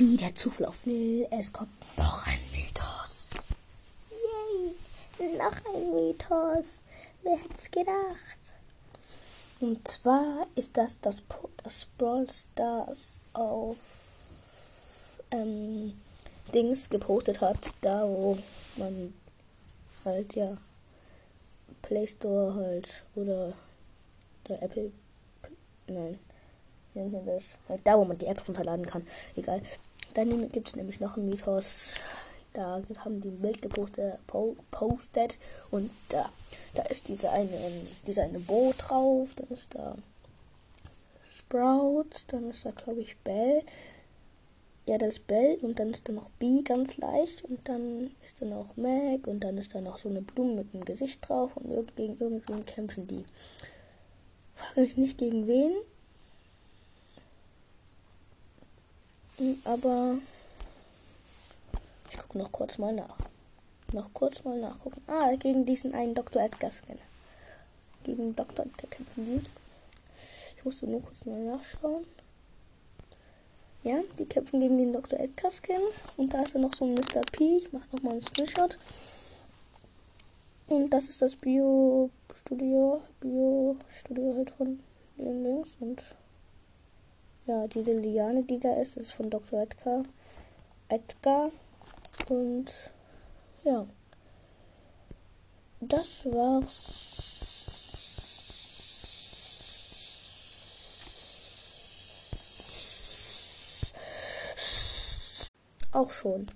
Wie der Zufall will, es kommt noch ein Mythos. Yay, noch ein Mythos. Wer hätte es gedacht? Und zwar ist das das, das Brawl Stars auf ähm, Dings gepostet hat, da wo man halt ja Play Store halt oder der Apple nein wie nennt man das halt da wo man die App runterladen kann egal dann gibt es nämlich noch einen Mythos. Da haben die ein gepostet postet. Und da da ist diese eine diese eine Bo drauf. Dann ist da Sprout. Dann ist da glaube ich Bell. Ja, das ist Bell. Und dann ist da noch B ganz leicht. Und dann ist da noch Mac. Und dann ist da noch so eine Blume mit einem Gesicht drauf. Und gegen irgendwen kämpfen die. Frag mich nicht gegen wen. Aber ich gucke noch kurz mal nach. Noch kurz mal nachgucken. Ah, gegen diesen einen Dr. Edgar Scanner. Gegen Dr. Edgar kämpfen die. Ich musste nur kurz mal nachschauen. Ja, die kämpfen gegen den Dr. Edgar Skin. Und da ist ja noch so ein Mr. P. Ich mache nochmal einen Screenshot. Und das ist das Bio-Studio. Bio-Studio halt von den links. Und ja, diese Liane, die da ist, ist von Dr. Edgar. Edgar. Und ja. Das war's auch schon.